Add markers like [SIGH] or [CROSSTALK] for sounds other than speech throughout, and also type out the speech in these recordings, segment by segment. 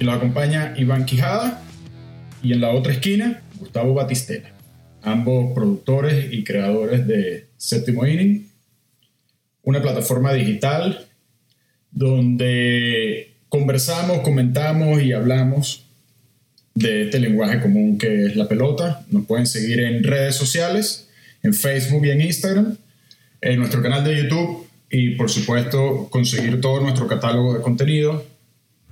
Y nos acompaña Iván Quijada y en la otra esquina, Gustavo Batistela, ambos productores y creadores de Séptimo Inning, una plataforma digital donde conversamos, comentamos y hablamos de este lenguaje común que es la pelota. Nos pueden seguir en redes sociales, en Facebook y en Instagram, en nuestro canal de YouTube y por supuesto conseguir todo nuestro catálogo de contenido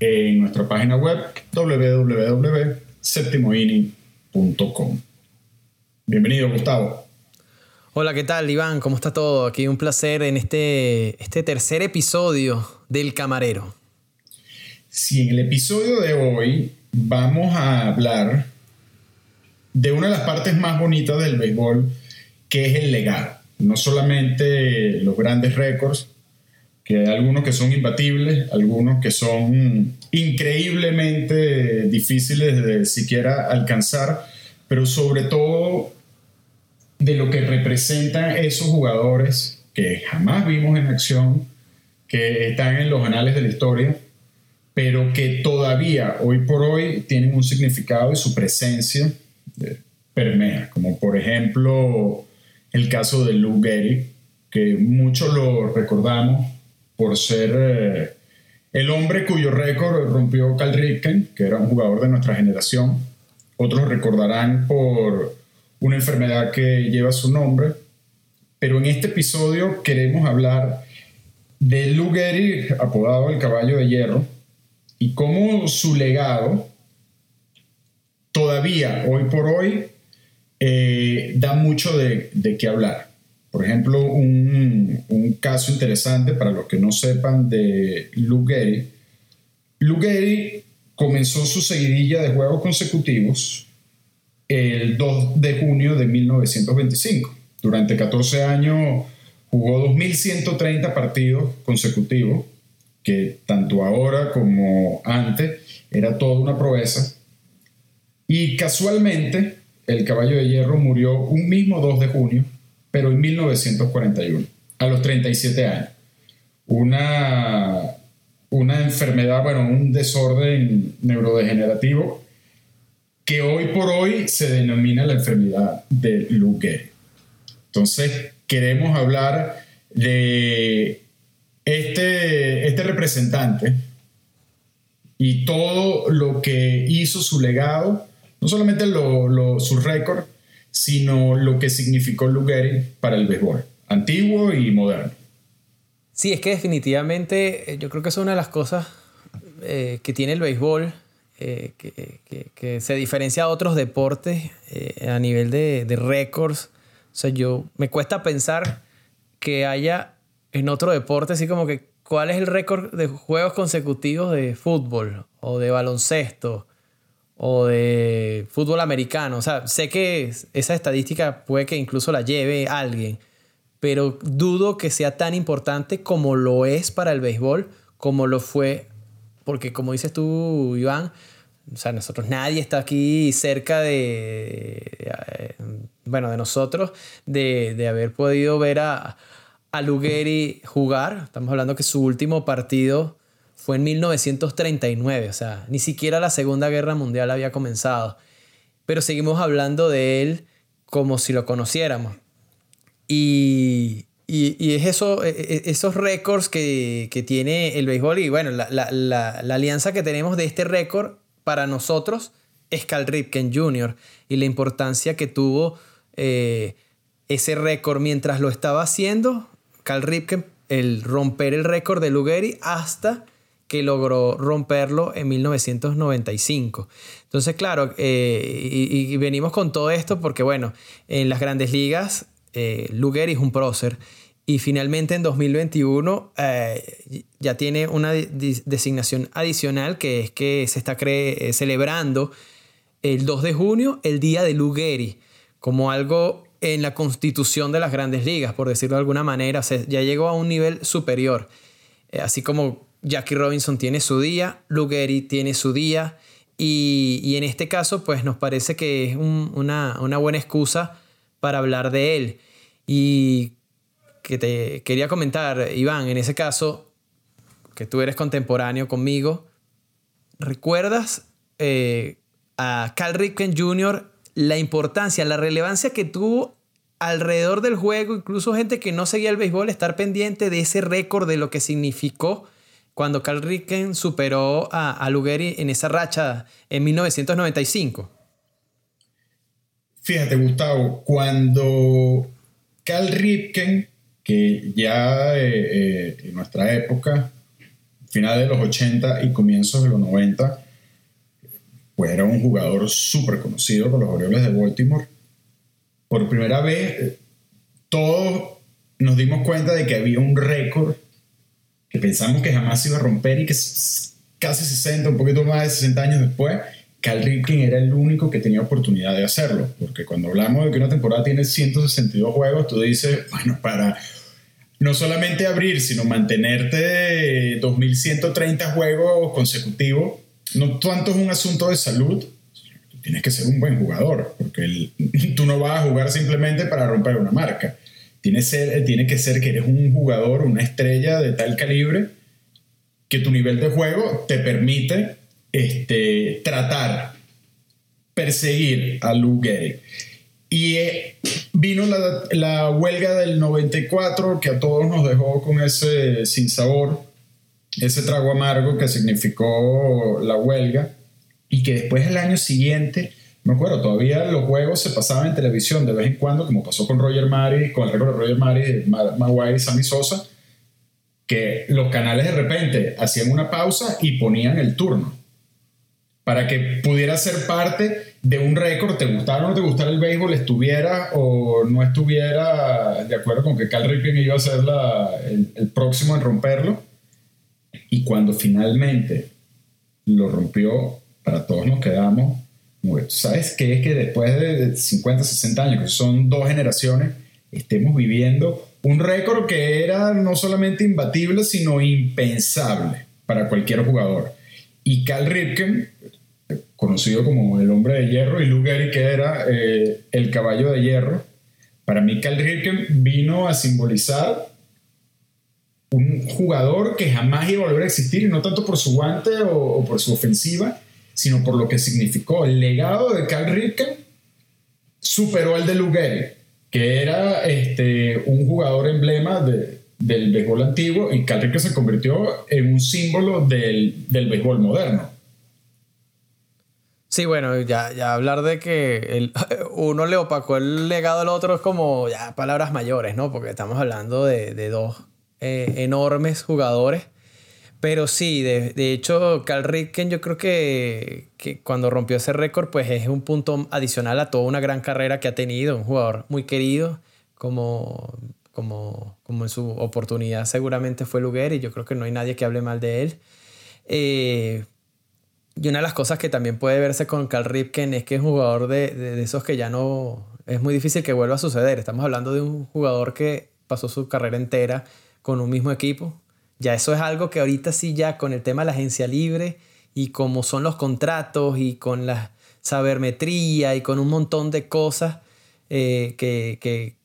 en nuestra página web www.septimoinning.com. Bienvenido, Gustavo. Hola, ¿qué tal, Iván? ¿Cómo está todo? Aquí un placer en este, este tercer episodio del Camarero. Sí, en el episodio de hoy vamos a hablar de una de las partes más bonitas del béisbol, que es el legado. No solamente los grandes récords, que hay algunos que son imbatibles, algunos que son increíblemente difíciles de siquiera alcanzar, pero sobre todo de lo que representan esos jugadores que jamás vimos en acción, que están en los anales de la historia pero que todavía hoy por hoy tienen un significado y su presencia eh, permea, como por ejemplo el caso de Lou Gehrig, que muchos lo recordamos por ser eh, el hombre cuyo récord rompió Cal Ripken, que era un jugador de nuestra generación. Otros recordarán por una enfermedad que lleva su nombre. Pero en este episodio queremos hablar de Lou Gehrig, apodado el caballo de hierro, y cómo su legado todavía, hoy por hoy, eh, da mucho de, de qué hablar. Por ejemplo, un, caso interesante para los que no sepan de Lou Gehrig. Lou Gehrig comenzó su seguidilla de juegos consecutivos el 2 de junio de 1925. Durante 14 años jugó 2.130 partidos consecutivos que tanto ahora como antes era toda una proeza. Y casualmente el caballo de hierro murió un mismo 2 de junio, pero en 1941, a los 37 años. Una, una enfermedad, bueno, un desorden neurodegenerativo que hoy por hoy se denomina la enfermedad de Lou Entonces, queremos hablar de este, este representante y todo lo que hizo su legado, no solamente lo, su récord, sino lo que significó Lugeri para el béisbol, antiguo y moderno. Sí, es que definitivamente eh, yo creo que es una de las cosas eh, que tiene el béisbol, eh, que, se diferencia a otros deportes a nivel de, de récords. O sea, yo me cuesta pensar que haya en otro deporte, así como que, ¿cuál es el récord de juegos consecutivos de fútbol o de baloncesto o de fútbol americano? O sea, sé que esa estadística puede que incluso la lleve alguien, pero dudo que sea tan importante como lo es para el béisbol, como lo fue, porque como dices tú, Iván, o sea, nosotros nadie está aquí cerca de, eh, bueno, de nosotros, de, de haber podido ver a, a Lugheri jugar. Estamos hablando que su último partido fue en 1939, o sea, ni siquiera la Segunda Guerra Mundial había comenzado. Pero seguimos hablando de él como si lo conociéramos. Y, y, es eso, e, e, esos récords que, que, tiene el béisbol y bueno, la, la, la, la alianza que tenemos de este récord para nosotros es Cal Ripken Jr. y la importancia que tuvo eh, ese récord mientras lo estaba haciendo Cal Ripken el romper el récord de Lugeri hasta que logró romperlo en 1995. Entonces, claro, eh, y, venimos con todo esto porque, bueno, en las grandes ligas, eh, es un prócer y finalmente en 2021 eh, ya tiene una designación adicional que es que se está celebrando el 2 de junio, el día de Lugeri, como algo en la constitución de las grandes ligas, por decirlo de alguna manera. ya llegó a un nivel superior. Eh, así como Jackie Robinson tiene su día, Lou tiene su día y, en este caso pues nos parece que es una, una buena excusa para hablar de él. Y que te quería comentar, Iván, en ese caso, que tú eres contemporáneo conmigo, ¿recuerdas eh, a Cal Ripken Jr. la importancia, la relevancia que tuvo alrededor del juego, incluso gente que no seguía el béisbol, estar pendiente de ese récord de lo que significó cuando Cal Ripken superó a, a Lugeri en esa racha en 1995? Fíjate, Gustavo, cuando Cal Ripken que ya eh, eh, en nuestra época, final de los 80 y comienzos de los 90, pues era un jugador súper conocido por los Orioles de Baltimore. Por primera vez, eh, todos nos dimos cuenta de que había un récord que pensamos que jamás iba a romper y que casi 60, un poquito más de 60 años después, Cal Ripken era el único que tenía oportunidad de hacerlo. Porque cuando hablamos de que una temporada tiene 162 juegos, tú dices, bueno, para no solamente abrir, sino mantenerte 2130 juegos consecutivos, no tanto es un asunto de salud, tienes que ser un buen jugador, porque [LAUGHS] tú no vas a jugar simplemente para romper una marca. Tiene, que ser que eres un jugador, una estrella de tal calibre, que tu nivel de juego te permite este, tratar, perseguir a Lou Gehrig. Y eh, vino la, huelga del 94 que a todos nos dejó con ese sinsabor, ese trago amargo que significó la huelga y que después el año siguiente, me acuerdo, todavía los juegos se pasaban en televisión de vez en cuando, como pasó con Roger Mari, con el récord de Roger Mari, Maguire y Sammy Sosa, que los canales de repente hacían una pausa y ponían el turno para que pudiera ser parte de un récord, te gustara o no te gustara el béisbol, estuviera o no estuviera de acuerdo con que Cal Ripken iba a ser el, próximo en romperlo. Y cuando finalmente lo rompió, para todos nos quedamos, ¿sabes qué? Es que después de 50, 60 años, que son dos generaciones, estemos viviendo un récord que era no solamente imbatible, sino impensable para cualquier jugador. Y Cal Ripken conocido como el hombre de hierro, y Lou Gehrig, que era eh, el caballo de hierro. Para mí, Cal Ripken vino a simbolizar un jugador que jamás iba a volver a existir, y no tanto por su guante o, por su ofensiva, sino por lo que significó. El legado de Cal Ripken superó al de Lou Gehrig, que era este, un jugador emblema de, del béisbol antiguo, y Cal Ripken se convirtió en un símbolo del, del béisbol moderno. Sí, bueno, ya, ya hablar de que el, [LAUGHS] uno le opacó el legado al otro es como ya palabras mayores, ¿no? Porque estamos hablando de, de dos eh, enormes jugadores. Pero sí, de, de, hecho, Cal Ripken yo creo que, que cuando rompió ese récord, pues es un punto adicional a toda una gran carrera que ha tenido, un jugador muy querido, como, como, como en su oportunidad seguramente fue Luguer, y yo creo que no hay nadie que hable mal de él. Eh, y una de las cosas que también puede verse con Cal Ripken es que es un jugador de, de, esos que ya no... Es muy difícil que vuelva a suceder. Estamos hablando de un jugador que pasó su carrera entera con un mismo equipo. Ya eso es algo que ahorita sí ya con el tema de la agencia libre y como son los contratos y con la sabermetría y con un montón de cosas eh, que, que,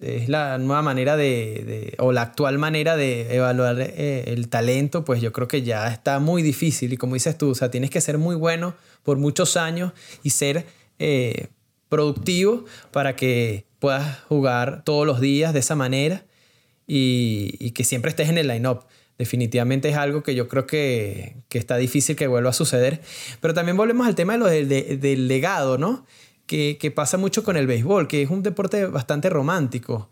es la nueva manera de, o la actual manera de evaluar eh, el talento, pues yo creo que ya está muy difícil. Y como dices tú, o sea, tienes que ser muy bueno por muchos años y ser eh, productivo para que puedas jugar todos los días de esa manera y, que siempre estés en el line-up. Definitivamente es algo que yo creo que, está difícil que vuelva a suceder. Pero también volvemos al tema de lo del legado, ¿no? que, pasa mucho con el béisbol, que es un deporte bastante romántico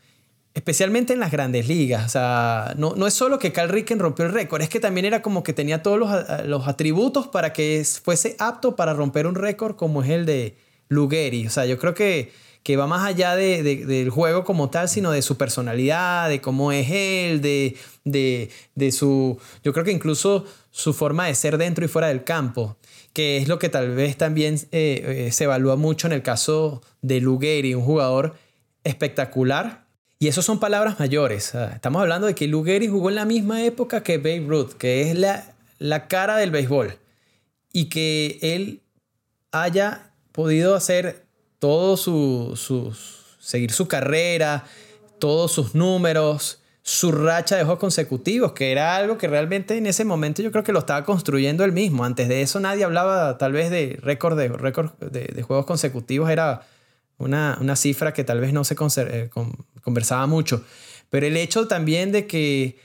especialmente en las grandes ligas. O sea, no, no es solo que Cal Ricken rompió el récord, es que también era como que tenía todos los, atributos para que fuese apto para romper un récord como es el de Lugeri. O sea, yo creo que, que va más allá de, del juego como tal, sino de su personalidad, de cómo es él, de, de, su... Yo creo que incluso su forma de ser dentro y fuera del campo que es lo que tal vez también eh, eh, se evalúa mucho en el caso de Lugeri, un jugador espectacular. Y eso son palabras mayores. Estamos hablando de que Lugeri jugó en la misma época que Babe Ruth, que es la, la cara del béisbol. y que él haya podido hacer todo su, seguir su carrera, todos sus números, su racha de juegos consecutivos, que era algo que realmente en ese momento yo creo que lo estaba construyendo él mismo. Antes de eso nadie hablaba tal vez de récord de, récord de, juegos consecutivos, era una, cifra que tal vez no se eh, conversaba mucho. Pero el hecho también de que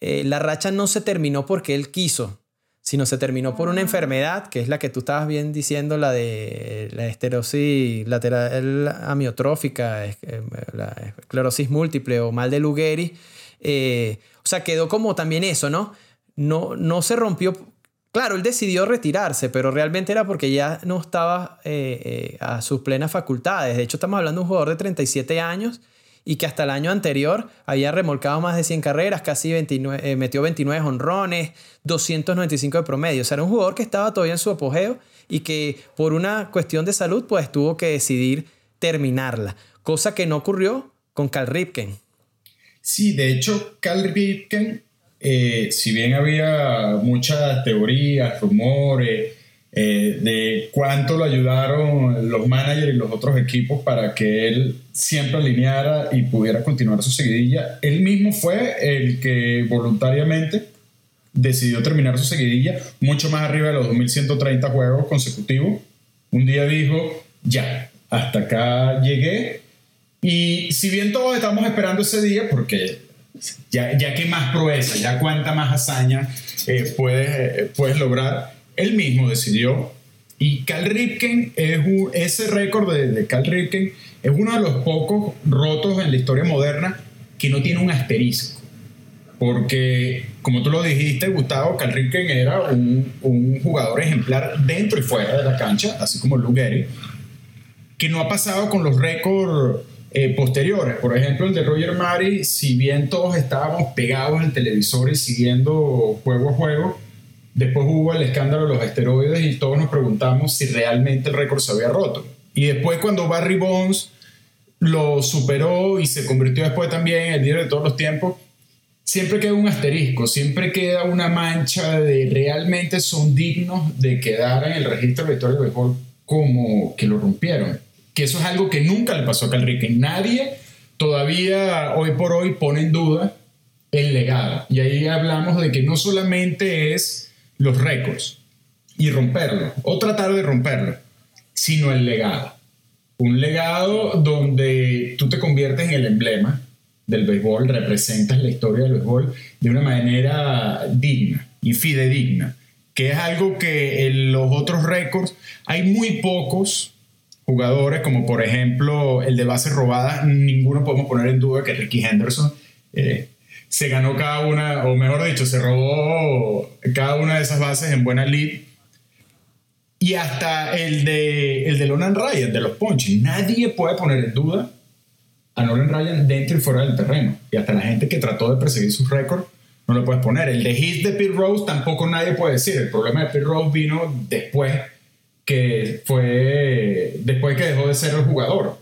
eh, la racha no se terminó porque él quiso, sino se terminó por una enfermedad, que es la que tú estabas bien diciendo, la de la esterosis lateral amiotrófica, eh, la esclerosis múltiple o mal de Lou eh, o sea, quedó como también eso, ¿no? No, no se rompió. Claro, él decidió retirarse, pero realmente era porque ya no estaba eh, a sus plenas facultades. De hecho, estamos hablando de un jugador de 37 años y que hasta el año anterior había remolcado más de 100 carreras, casi 29, eh, metió 29 honrones, 295 de promedio. O sea, era un jugador que estaba todavía en su apogeo y que por una cuestión de salud pues tuvo que decidir terminarla, cosa que no ocurrió con Cal Ripken. Sí, de hecho, Cal Ripken, eh, si bien había muchas teorías, rumores, eh, de cuánto lo ayudaron los managers y los otros equipos para que él siempre alineara y pudiera continuar su seguidilla. Él mismo fue el que voluntariamente decidió terminar su seguidilla mucho más arriba de los 2130 juegos consecutivos. Un día dijo, ya, hasta acá llegué. Y si bien todos estamos esperando ese día, porque ya, ya que más proeza, ya cuánta más hazaña eh, puedes, eh, puedes lograr, él mismo decidió. Y Cal Ripken, es ese récord de, de Cal Ripken es uno de los pocos rotos en la historia moderna que no tiene un asterisco. Porque, como tú lo dijiste, Gustavo, Cal Ripken era un, jugador ejemplar dentro y fuera de la cancha, así como Lou Gehrig, que no ha pasado con los récords eh, posteriores. Por ejemplo, el de Roger Murray, si bien todos estábamos pegados al televisor y siguiendo juego a juego, Después hubo el escándalo de los esteroides y todos nos preguntamos si realmente el récord se había roto. Y después cuando Barry Bonds lo superó y se convirtió después también en el líder de todos los tiempos, siempre queda un asterisco, siempre queda una mancha de realmente son dignos de quedar en el registro de historia del béisbol como que lo rompieron. Que eso es algo que nunca le pasó a Calrique. Nadie todavía hoy por hoy pone en duda el legado. Y ahí hablamos de que no solamente es los récords y romperlo, o tratar de romperlo, sino el legado. Un legado donde tú te conviertes en el emblema del béisbol, representas la historia del béisbol de una manera digna y fidedigna, que es algo que en los otros récords hay muy pocos jugadores, como por ejemplo el de base robada, ninguno podemos poner en duda que Ricky Henderson eh, se ganó cada una, o mejor dicho, se robó cada una de esas bases en buena lead. Y hasta el de, el de Nolan Ryan, de los Ponches. Nadie puede poner en duda a Nolan Ryan dentro y fuera del terreno. Y hasta la gente que trató de perseguir sus récords no lo puedes poner. El de hits de Pete Rose tampoco nadie puede decir. El problema de Pete Rose vino después que fue después que dejó de ser el jugador.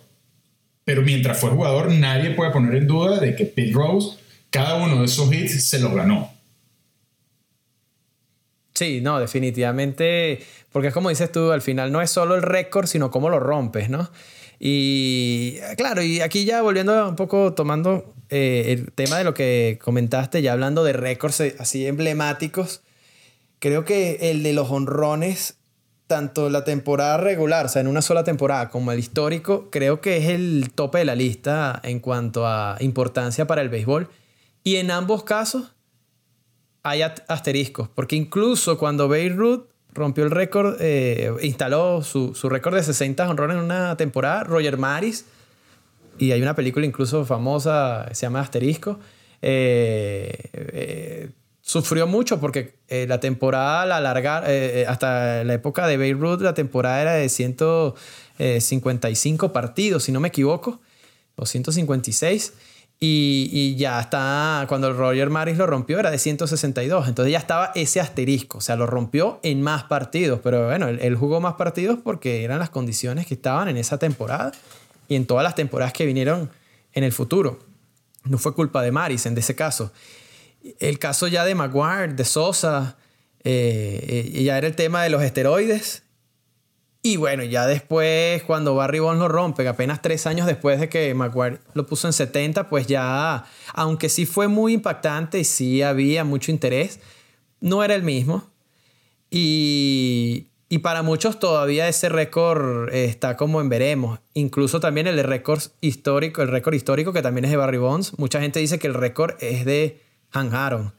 Pero mientras fue jugador, nadie puede poner en duda de que Pete Rose cada uno de esos hits se los ganó. Sí, no, definitivamente, porque es como dices tú, al final no es solo el récord, sino cómo lo rompes, ¿no? Y claro, y aquí ya volviendo un poco tomando eh, el tema de lo que comentaste, ya hablando de récords así emblemáticos, creo que el de los honrones, tanto la temporada regular, o sea, en una sola temporada, como el histórico, creo que es el tope de la lista en cuanto a importancia para el béisbol. Y en ambos casos hay asteriscos, porque incluso cuando Beirut rompió el récord, eh, instaló su, récord de 60 honrones en una temporada, Roger Maris, y hay una película incluso famosa, se llama Asterisco, eh, eh, sufrió mucho porque la temporada, la larga, hasta la época de Beirut, la temporada era de 155 partidos, si no me equivoco, o 156. Y, ya está, cuando Roger Maris lo rompió era de 162, entonces ya estaba ese asterisco, o sea, lo rompió en más partidos, pero bueno, él, jugó más partidos porque eran las condiciones que estaban en esa temporada y en todas las temporadas que vinieron en el futuro. No fue culpa de Maris en ese caso. El caso ya de Maguire, de Sosa, Eh, ya era el tema de los esteroides. Y bueno, ya después, cuando Barry Bonds lo rompe, apenas tres años después de que Maguire lo puso en 70, pues ya, aunque sí fue muy impactante y sí había mucho interés, no era el mismo. Y, y para muchos todavía ese récord está como en veremos. Incluso también el récord histórico, el récord histórico que también es de Barry Bonds. Mucha gente dice que el récord es de Han Aaron.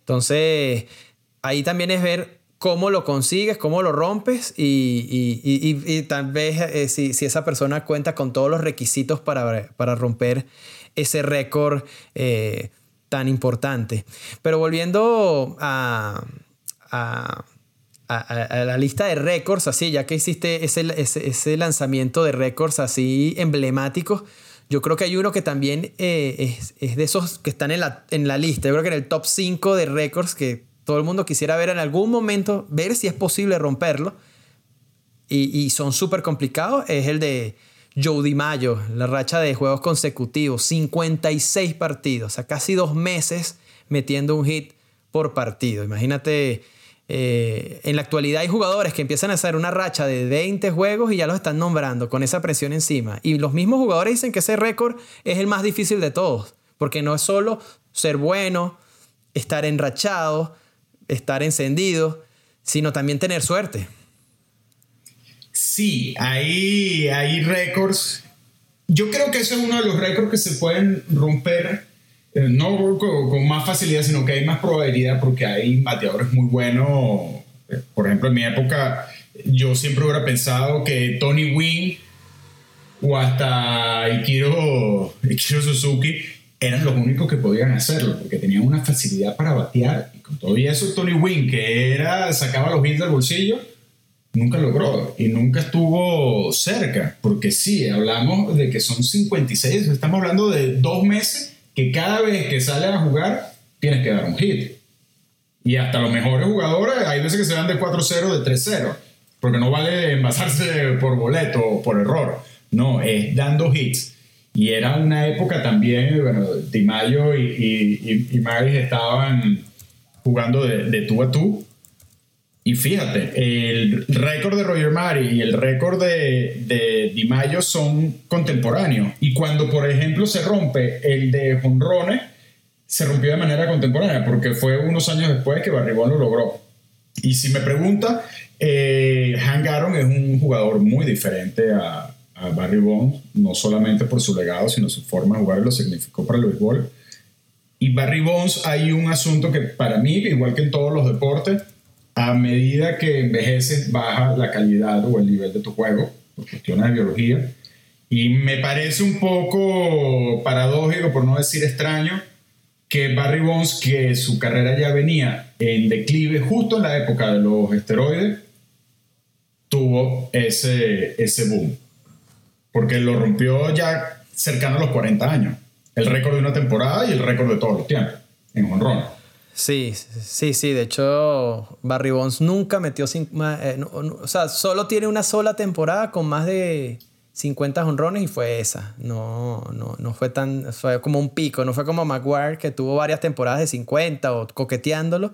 Entonces, ahí también es ver cómo lo consigues, cómo lo rompes y, tal vez eh, si, esa persona cuenta con todos los requisitos para, para romper ese récord eh, tan importante. Pero volviendo a a, la lista de récords, así, ya que hiciste ese, ese, lanzamiento de récords así emblemáticos, yo creo que hay uno que también eh, es, de esos que están en la, en la lista. Yo creo que en el top 5 de récords que todo el mundo quisiera ver en algún momento, ver si es posible romperlo. Y, son súper complicados. Es el de Joe Mayo, la racha de juegos consecutivos, 56 partidos, o sea, casi dos meses metiendo un hit por partido. Imagínate eh, en la actualidad hay jugadores que empiezan a hacer una racha de 20 juegos y ya los están nombrando con esa presión encima. Y los mismos jugadores dicen que ese récord es el más difícil de todos, porque no es solo ser bueno, estar enrachado, estar encendido, sino también tener suerte. Sí, hay, hay récords. Yo creo que ese es uno de los récords que se pueden romper eh, no con, más facilidad, sino que hay más probabilidad porque hay bateadores muy buenos. Por ejemplo, en mi época, yo siempre hubiera pensado que Tony Wynn o hasta Ikiro, Ikiro Suzuki eran los únicos que podían hacerlo porque tenían una facilidad para batear. Y con todo eso, Tony Wynn, que era, sacaba los hits del bolsillo, nunca logró y nunca estuvo cerca. Porque sí, hablamos de que son 56, estamos hablando de dos meses que cada vez que sale a jugar tienes que dar un hit. Y hasta los mejores jugadores, hay veces que se van de 4-0, de 3-0, porque no vale envasarse por boleto o por error. No, es dando hits. Y era una época también, bueno, Di Mayo y, y, y, estaban jugando de, de, tú a tú. Y fíjate, el récord de Roger Mari y el récord de, de Di Mayo son contemporáneos. Y cuando, por ejemplo, se rompe el de Jonrone, se rompió de manera contemporánea, porque fue unos años después que Barribón lo logró. Y si me pregunta, eh, Hank Aaron es un jugador muy diferente a, a Barry Bonds, no solamente por su legado, sino su forma de jugar lo significó para el béisbol. Y Barry Bonds hay un asunto que para mí, igual que en todos los deportes, a medida que envejeces baja la calidad o el nivel de tu juego por cuestiones de biología. Y me parece un poco paradójico, por no decir extraño, que Barry Bonds, que su carrera ya venía en declive justo en la época de los esteroides, tuvo ese, ese boom. Porque lo rompió ya cercano a los 40 años. El récord de una temporada y el récord de todos los tiempos en honrón. Sí, sí, sí. De hecho, Barry Bonds nunca metió. Eh, o sea, solo tiene una sola temporada con más de 50 honrones y fue esa. No, no, no fue tan. Fue como un pico. No fue como Maguire que tuvo varias temporadas de 50 o coqueteándolo.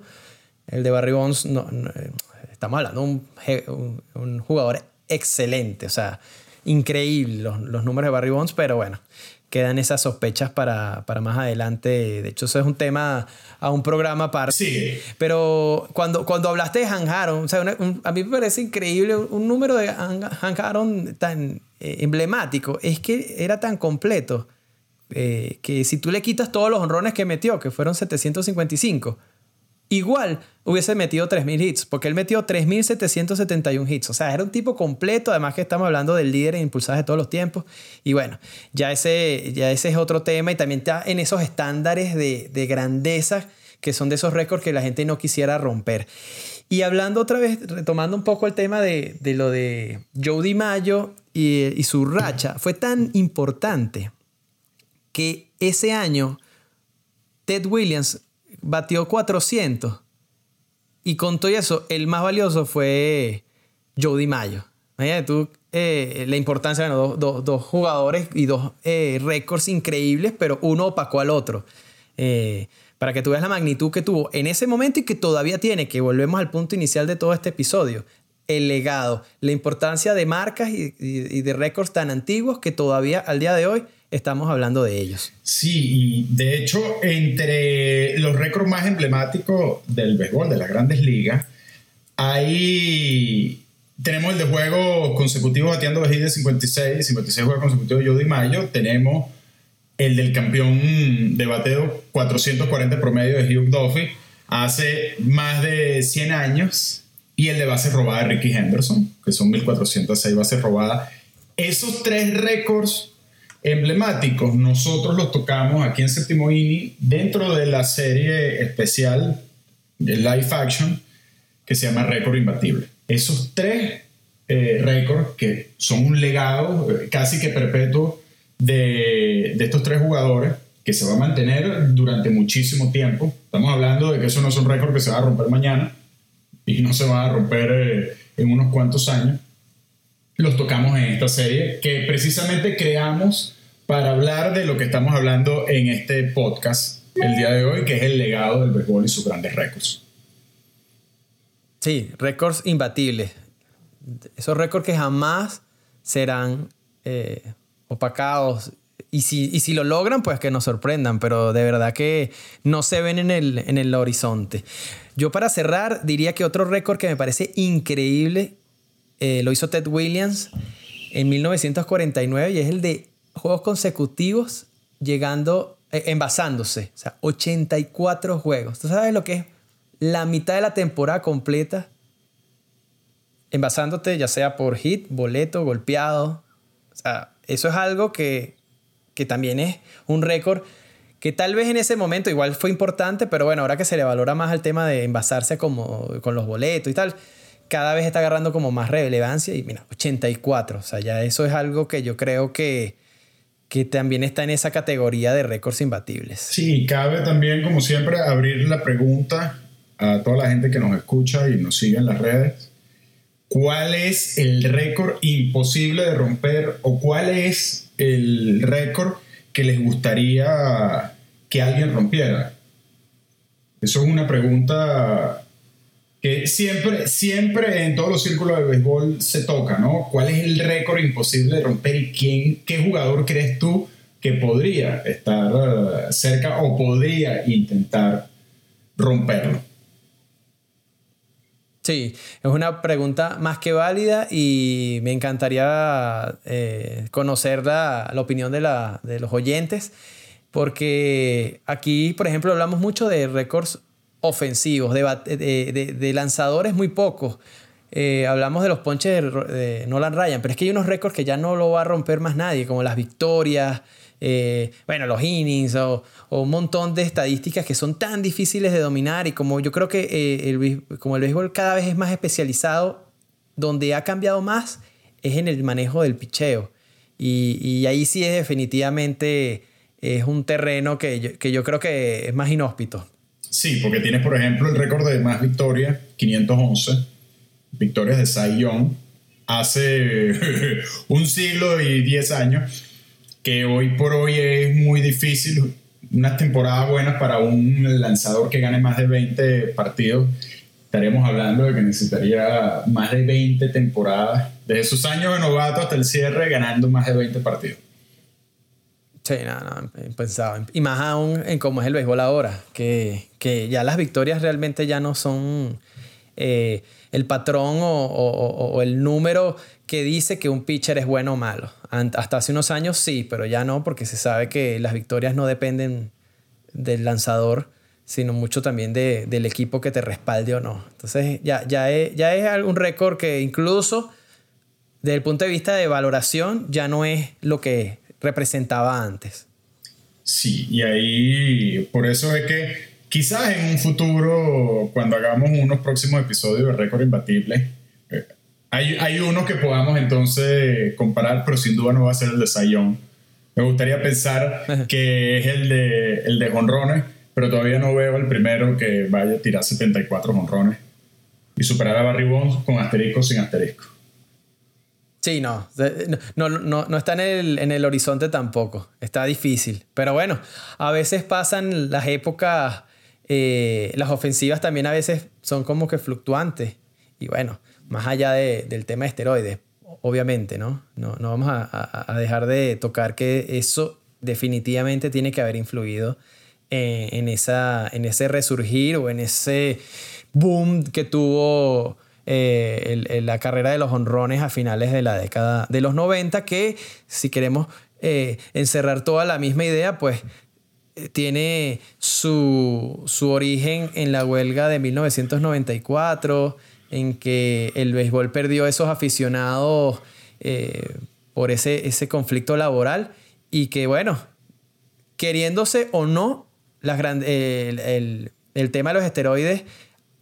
El de Barry Bonds, no, eh, estamos hablando un, un, jugador excelente. O sea, increíble los, los números de Barry Bonds, pero bueno quedan esas sospechas para, más adelante. De hecho, eso es un tema a un programa aparte. Sí. Pero cuando, cuando hablaste de Han Aaron, o sea, a mí me parece increíble un número de Han, Aaron tan eh, emblemático. Es que era tan completo eh, que si tú le quitas todos los honrones que metió, que fueron 755, igual hubiese metido 3.000 hits, porque él metió 3.771 hits. O sea, era un tipo completo, además que estamos hablando del líder en impulsadas de todos los tiempos. Y bueno, ya ese, ya ese es otro tema y también está en esos estándares de, de grandeza que son de esos récords que la gente no quisiera romper. Y hablando otra vez, retomando un poco el tema de, de lo de Joe y, y su racha, fue tan importante que ese año Ted Williams batió 400. Y con todo eso, el más valioso fue Jody Mayo. Imagínate tú eh, la importancia de dos, jugadores y dos eh, récords increíbles, pero uno opacó al otro. Eh, para que tú veas la magnitud que tuvo en ese momento y que todavía tiene, que volvemos al punto inicial de todo este episodio, el legado, la importancia de marcas y, de récords tan antiguos que todavía al día de hoy estamos hablando de ellos. Sí, y de hecho, entre los récords más emblemáticos del béisbol, de las grandes ligas, hay. Tenemos el de juegos consecutivos bateando de 56, 56 juegos consecutivos de Jody Mayo. Tenemos el del campeón de bateo 440 promedio de Hugh Duffy hace más de 100 años y el de base robada de Ricky Henderson, que son 1406 bases robadas. Esos tres récords emblemáticos nosotros los tocamos aquí en Séptimo Inning dentro de la serie especial de live action que se llama Récord Imbatible. Esos tres eh, récords que son un legado eh, casi que perpetuo de, estos tres jugadores que se va a mantener durante muchísimo tiempo. Estamos hablando de que eso no es un récord que se va a romper mañana y no se va a romper eh, en unos cuantos años. Los tocamos en esta serie que precisamente creamos para hablar de lo que estamos hablando en este podcast el día de hoy, que es el legado del béisbol y sus grandes récords. Sí, récords imbatibles. Esos récords que jamás serán eh, opacados. Y si, y si lo logran, pues que nos sorprendan, pero de verdad que no se ven en el, en el horizonte. Yo para cerrar diría que otro récord que me parece increíble eh, lo hizo Ted Williams en 1949 y es el de juegos consecutivos llegando, eh, envasándose. O sea, 84 juegos. ¿Tú sabes lo que es? La mitad de la temporada completa envasándote, ya sea por hit, boleto, golpeado. O sea, eso es algo que, también es un récord que tal vez en ese momento igual fue importante, pero bueno, ahora que se le valora más al tema de envasarse como con los boletos y tal, cada vez está agarrando como más relevancia y mira, 84, o sea, ya eso es algo que yo creo que, que también está en esa categoría de récords imbatibles. Sí, cabe también, como siempre, abrir la pregunta a toda la gente que nos escucha y nos sigue en las redes. ¿Cuál es el récord imposible de romper o cuál es el récord que les gustaría que alguien rompiera? Eso es una pregunta que siempre, siempre en todos los círculos de béisbol se toca, ¿no? ¿Cuál es el récord imposible de romper y quién, qué jugador crees tú que podría estar eh, cerca o podría intentar romperlo? Sí, es una pregunta más que válida y me encantaría eh, conocer la, opinión de, los oyentes, porque aquí, por ejemplo, hablamos mucho de récords ofensivos, de, lanzadores muy pocos. Eh, hablamos de los ponches de, Nolan Ryan, pero es que hay unos récords que ya no lo va a romper más nadie, como las victorias, eh, bueno, los innings o, un montón de estadísticas que son tan difíciles de dominar y como yo creo que eh, el, como el béisbol cada vez es más especializado, donde ha cambiado más es en el manejo del picheo. Y, ahí sí es definitivamente es un terreno que que yo creo que es más inhóspito. Sí, porque tienes, por ejemplo, el récord de más victorias, 511 victorias de Cy Young, hace [LAUGHS] un siglo y 10 años que hoy por hoy es muy difícil. Una temporada buena para un lanzador que gane más de 20 partidos. Estaríamos hablando de que necesitaría más de 20 temporadas, desde sus años de novato hasta el cierre, ganando más de 20 partidos. Sí, no, no, pensaba. Y más aún en cómo es el béisbol ahora, que, que ya las victorias realmente ya no son eh, el patrón o, o, el número que dice que un pitcher es bueno o malo. Hasta hace unos años sí, pero ya no, porque se sabe que las victorias no dependen del lanzador, sino mucho también de, del equipo que te respalde o no. Entonces ya, ya, es, ya es un récord que incluso desde el punto de vista de valoración ya no es lo que representaba antes. Sí, y ahí por eso es que quizás en un futuro, cuando hagamos unos próximos episodios de Récord Imbatible, hay, hay uno que podamos entonces comparar, pero sin duda no va a ser el de Sayón. Me gustaría pensar que es el de, el de jonrones, pero todavía no veo el primero que vaya a tirar 74 jonrones y superar a Barry Bonds con asterisco sin asterisco. Sí, no, no, no, no está en el, en el horizonte tampoco, está difícil. Pero bueno, a veces pasan las épocas eh, las ofensivas también a veces son como que fluctuantes. Y bueno, más allá del tema de esteroides, obviamente, ¿no? No, no vamos a, dejar de tocar que eso definitivamente tiene que haber influido en, esa, en ese resurgir o en ese boom que tuvo eh, la carrera de los honrones a finales de la década de los 90, que si queremos eh, encerrar toda la misma idea, pues eh, tiene su, origen en la huelga de 1994, en que el béisbol perdió esos aficionados por ese, ese conflicto laboral y que bueno, queriéndose o no, las el, el, tema de los esteroides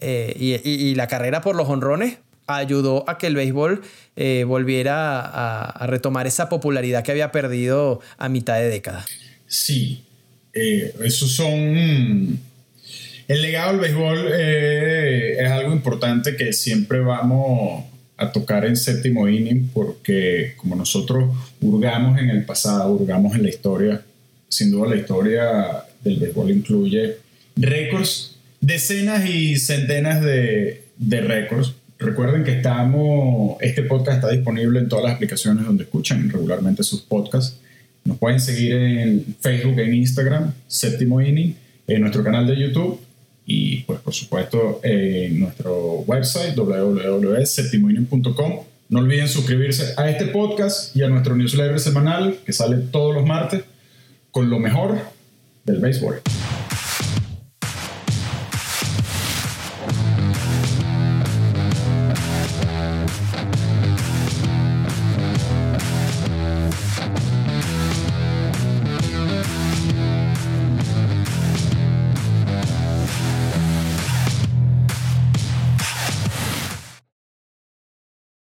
eh, y, la carrera por los honrones ayudó a que el béisbol eh, volviera a, retomar esa popularidad que había perdido a mitad de década. Sí, eh, esos son... El legado del béisbol es algo importante que siempre vamos a tocar en séptimo inning porque como nosotros hurgamos en el pasado, hurgamos en la historia, sin duda la historia del béisbol incluye récords decenas y centenas de, de récords. Recuerden que estamos, este podcast está disponible en todas las aplicaciones donde escuchan regularmente sus podcasts. Nos pueden seguir en Facebook, en Instagram, Séptimo Inning, en nuestro canal de YouTube y pues por supuesto en nuestro website www.septimoinning.com. No olviden suscribirse a este podcast y a nuestro newsletter semanal que sale todos los martes con lo mejor del béisbol.